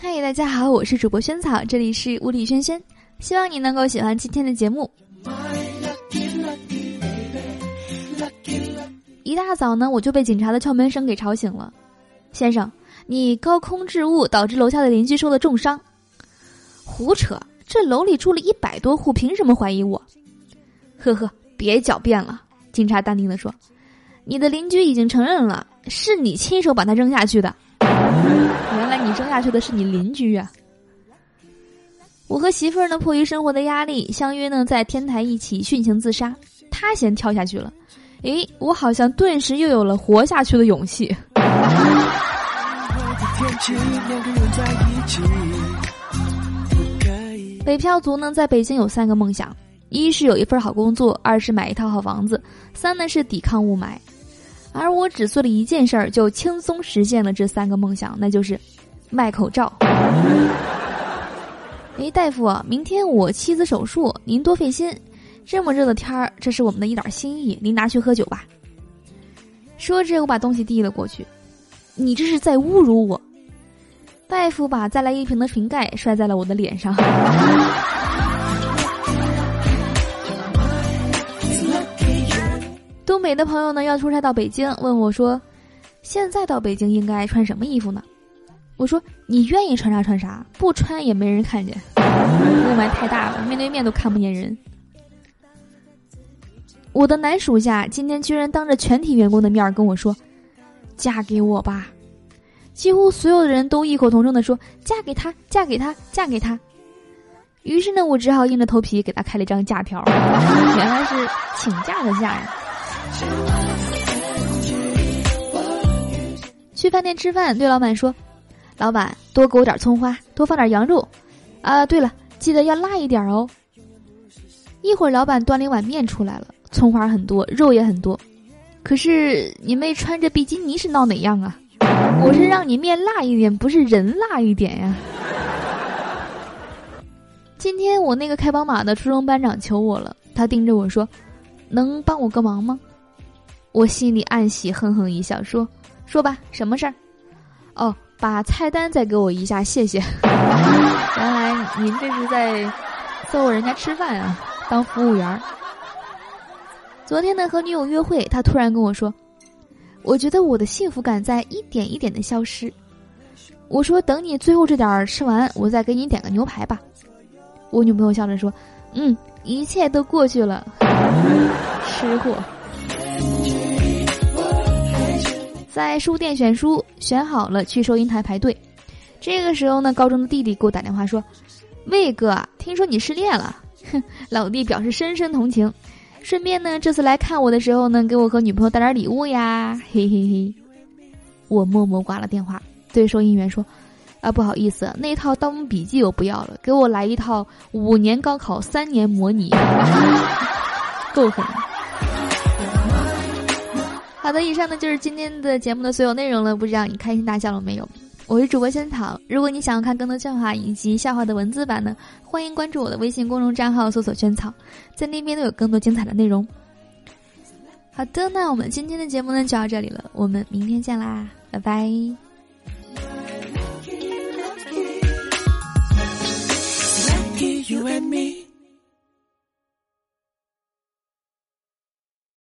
嗨，大家好，我是主播萱草，这里是物理轩轩，希望你能够喜欢今天的节目。一大早呢，我就被警察的敲门声给吵醒了。先生，你高空置物导致楼下的邻居受了重伤。胡扯！这楼里住了一百多户，凭什么怀疑我？呵呵，别狡辩了。警察淡定的说：“你的邻居已经承认了，是你亲手把他扔下去的。原来你扔下去的是你邻居啊！”我和媳妇儿呢，迫于生活的压力，相约呢在天台一起殉情自杀。他先跳下去了。诶，我好像顿时又有了活下去的勇气。北漂族呢，在北京有三个梦想：一是有一份好工作，二是买一套好房子，三呢是抵抗雾霾。而我只做了一件事儿，就轻松实现了这三个梦想，那就是卖口罩。哎，大夫，明天我妻子手术，您多费心。这么热的天儿，这是我们的一点心意，您拿去喝酒吧。说着，我把东西递了过去。你这是在侮辱我！大夫把再来一瓶的瓶盖摔在了我的脸上。北的朋友呢，要出差到北京，问我说：“现在到北京应该穿什么衣服呢？”我说：“你愿意穿啥穿啥，不穿也没人看见。雾霾太大了，面对面都看不见人。”我的男属下今天居然当着全体员工的面跟我说：“嫁给我吧！”几乎所有的人都异口同声的说：“嫁给他，嫁给他，嫁给他。”于是呢，我只好硬着头皮给他开了一张假条，原来是请假的假呀。去饭店吃饭，对老板说：“老板，多给我点葱花，多放点羊肉。啊，对了，记得要辣一点哦。”一会儿，老板端了一碗面出来了。葱花很多，肉也很多，可是你妹穿着比基尼是闹哪样啊？我是让你面辣一点，不是人辣一点呀。今天我那个开宝马的初中班长求我了，他盯着我说：“能帮我个忙吗？”我心里暗喜，哼哼一笑，说：“说吧，什么事儿？”哦，把菜单再给我一下，谢谢。原来您这是在伺候人家吃饭啊，当服务员。昨天呢，和女友约会，他突然跟我说：“我觉得我的幸福感在一点一点的消失。”我说：“等你最后这点儿吃完，我再给你点个牛排吧。”我女朋友笑着说：“嗯，一切都过去了。”吃货。在书店选书，选好了去收银台排队。这个时候呢，高中的弟弟给我打电话说：“魏哥，听说你失恋了。”哼，老弟表示深深同情。顺便呢，这次来看我的时候呢，给我和女朋友带点礼物呀，嘿嘿嘿。我默默挂了电话，对收银员说：“啊，不好意思，那套《盗墓笔记》我不要了，给我来一套五年高考三年模拟。”够狠。好的，以上呢就是今天的节目的所有内容了，不知道你开心大笑了没有？我是主播仙草，如果你想要看更多笑话以及笑话的文字版呢，欢迎关注我的微信公众账号，搜索“萱草”，在那边都有更多精彩的内容。好的，那我们今天的节目呢就到这里了，我们明天见啦，拜拜。